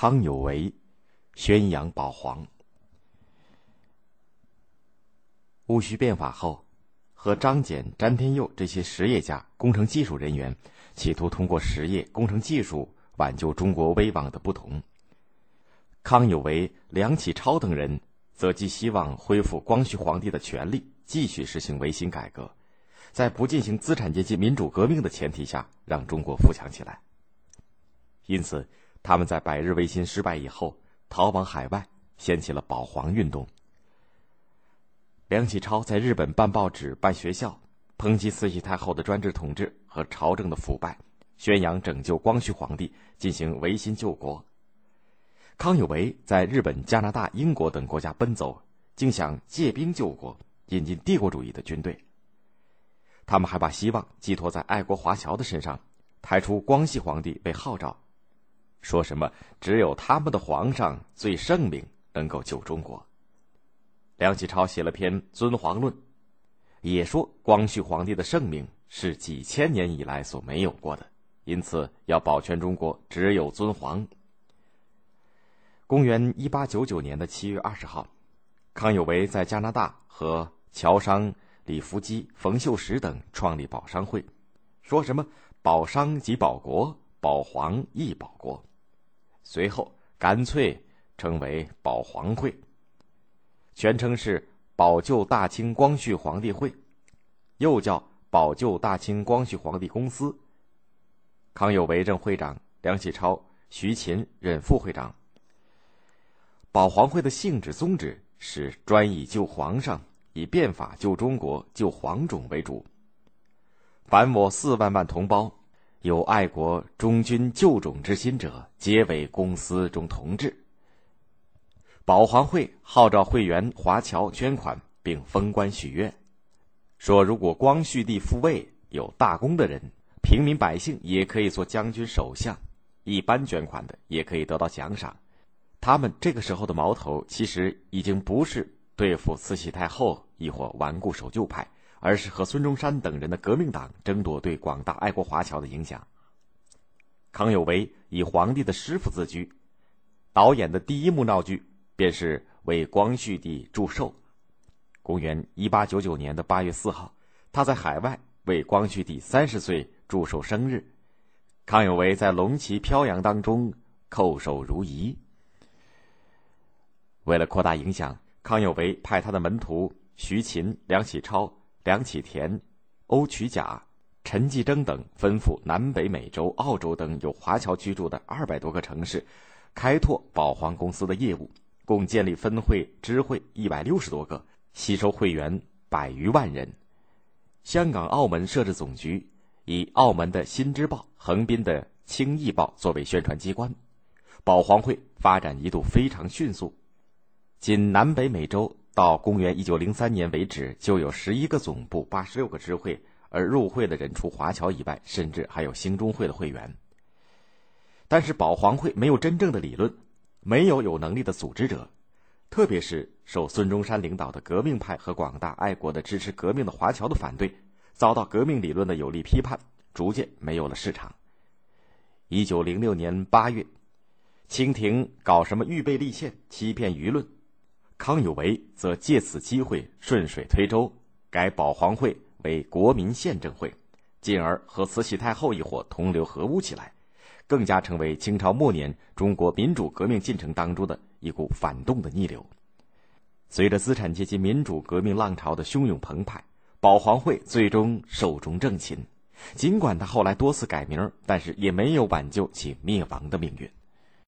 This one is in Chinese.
康有为宣扬保皇。戊戌变法后，和张謇、詹天佑这些实业家、工程技术人员，企图通过实业、工程技术挽救中国危亡的不同。康有为、梁启超等人则寄希望恢复光绪皇帝的权力，继续实行维新改革，在不进行资产阶级民主革命的前提下，让中国富强起来。因此，他们在百日维新失败以后，逃往海外，掀起了保皇运动。梁启超在日本办报纸、办学校，抨击慈禧太后的专制统治和朝政的腐败，宣扬拯救光绪皇帝，进行维新救国。康有为在日本、加拿大、英国等国家奔走，竟想借兵救国，引进帝国主义的军队。他们还把希望寄托在爱国华侨的身上，抬出光绪皇帝为号召。说什么只有他们的皇上最圣明，能够救中国。梁启超写了篇《尊皇论》，也说光绪皇帝的圣明是几千年以来所没有过的，因此要保全中国，只有尊皇。公元一八九九年的七月二十号，康有为在加拿大和侨商李福基、冯秀实等创立保商会，说什么保商即保国，保皇亦保国。随后，干脆称为保皇会，全称是保救大清光绪皇帝会，又叫保救大清光绪皇帝公司。康有为任会长，梁启超、徐勤任副会长。保皇会的性质宗旨是专以救皇上、以变法救中国、救皇种为主。凡我四万万同胞。有爱国忠君救种之心者，皆为公司中同志。保皇会号召会员华侨捐款，并封官许愿，说如果光绪帝复位有大功的人，平民百姓也可以做将军、首相；一般捐款的也可以得到奖赏。他们这个时候的矛头，其实已经不是对付慈禧太后，亦或顽固守旧派。而是和孙中山等人的革命党争夺对广大爱国华侨的影响。康有为以皇帝的师傅自居，导演的第一幕闹剧便是为光绪帝祝寿。公元一八九九年的八月四号，他在海外为光绪帝三十岁祝寿生日，康有为在龙旗飘扬当中叩首如仪。为了扩大影响，康有为派他的门徒徐勤、梁启超。梁启田、欧曲甲、陈继征等吩咐南北美洲、澳洲等有华侨居住的二百多个城市，开拓保皇公司的业务，共建立分会、支会一百六十多个，吸收会员百余万人。香港、澳门设置总局，以澳门的《新知报》、横滨的《青艺报》作为宣传机关。保皇会发展一度非常迅速，仅南北美洲。到公元一九零三年为止，就有十一个总部、八十六个支会，而入会的人除华侨以外，甚至还有兴中会的会员。但是保皇会没有真正的理论，没有有能力的组织者，特别是受孙中山领导的革命派和广大爱国的支持革命的华侨的反对，遭到革命理论的有力批判，逐渐没有了市场。一九零六年八月，清廷搞什么预备立宪，欺骗舆论。康有为则借此机会顺水推舟，改保皇会为国民宪政会，进而和慈禧太后一伙同流合污起来，更加成为清朝末年中国民主革命进程当中的一股反动的逆流。随着资产阶级民主革命浪潮的汹涌澎湃，保皇会最终寿终正寝。尽管他后来多次改名，但是也没有挽救其灭亡的命运。